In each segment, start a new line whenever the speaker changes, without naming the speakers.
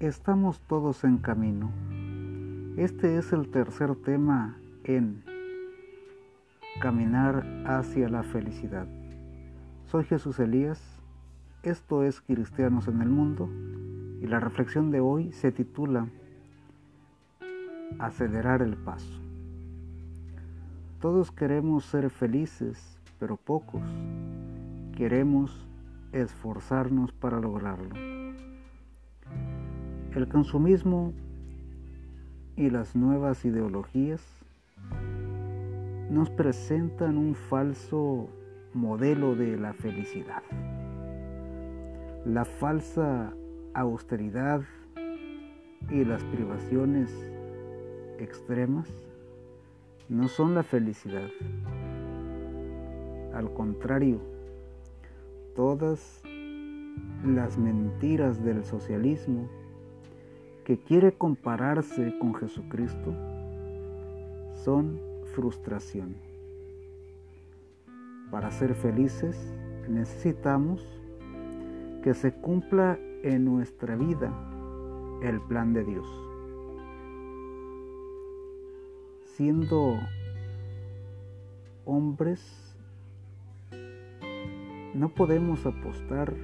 Estamos todos en camino. Este es el tercer tema en Caminar hacia la felicidad. Soy Jesús Elías, esto es Cristianos en el Mundo y la reflexión de hoy se titula Acelerar el paso. Todos queremos ser felices, pero pocos queremos esforzarnos para lograrlo. El consumismo y las nuevas ideologías nos presentan un falso modelo de la felicidad. La falsa austeridad y las privaciones extremas no son la felicidad. Al contrario, todas las mentiras del socialismo que quiere compararse con Jesucristo son frustración. Para ser felices necesitamos que se cumpla en nuestra vida el plan de Dios. Siendo hombres, no podemos apostar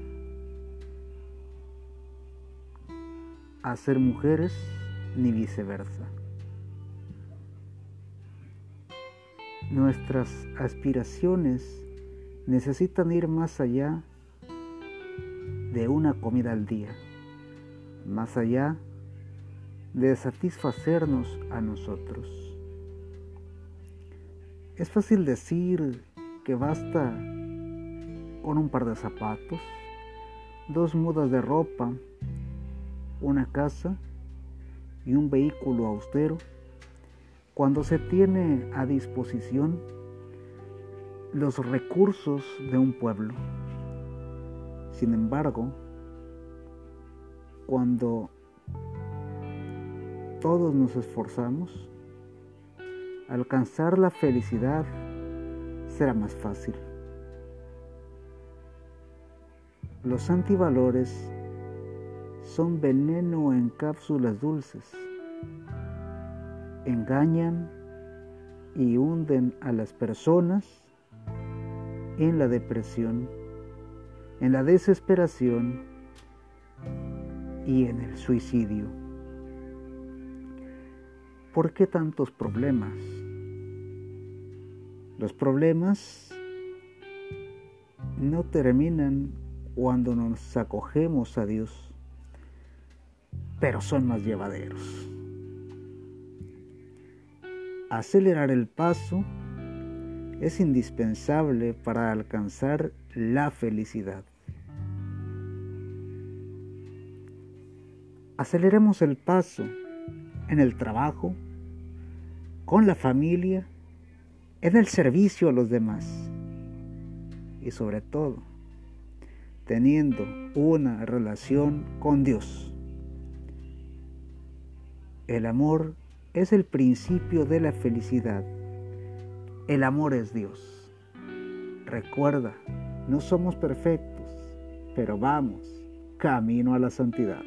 a ser mujeres ni viceversa. Nuestras aspiraciones necesitan ir más allá de una comida al día, más allá de satisfacernos a nosotros. Es fácil decir que basta con un par de zapatos, dos mudas de ropa, una casa y un vehículo austero cuando se tiene a disposición los recursos de un pueblo. Sin embargo, cuando todos nos esforzamos, alcanzar la felicidad será más fácil. Los antivalores son veneno en cápsulas dulces. Engañan y hunden a las personas en la depresión, en la desesperación y en el suicidio. ¿Por qué tantos problemas? Los problemas no terminan cuando nos acogemos a Dios pero son más llevaderos. Acelerar el paso es indispensable para alcanzar la felicidad. Aceleremos el paso en el trabajo, con la familia, en el servicio a los demás y sobre todo teniendo una relación con Dios. El amor es el principio de la felicidad. El amor es Dios. Recuerda, no somos perfectos, pero vamos camino a la santidad.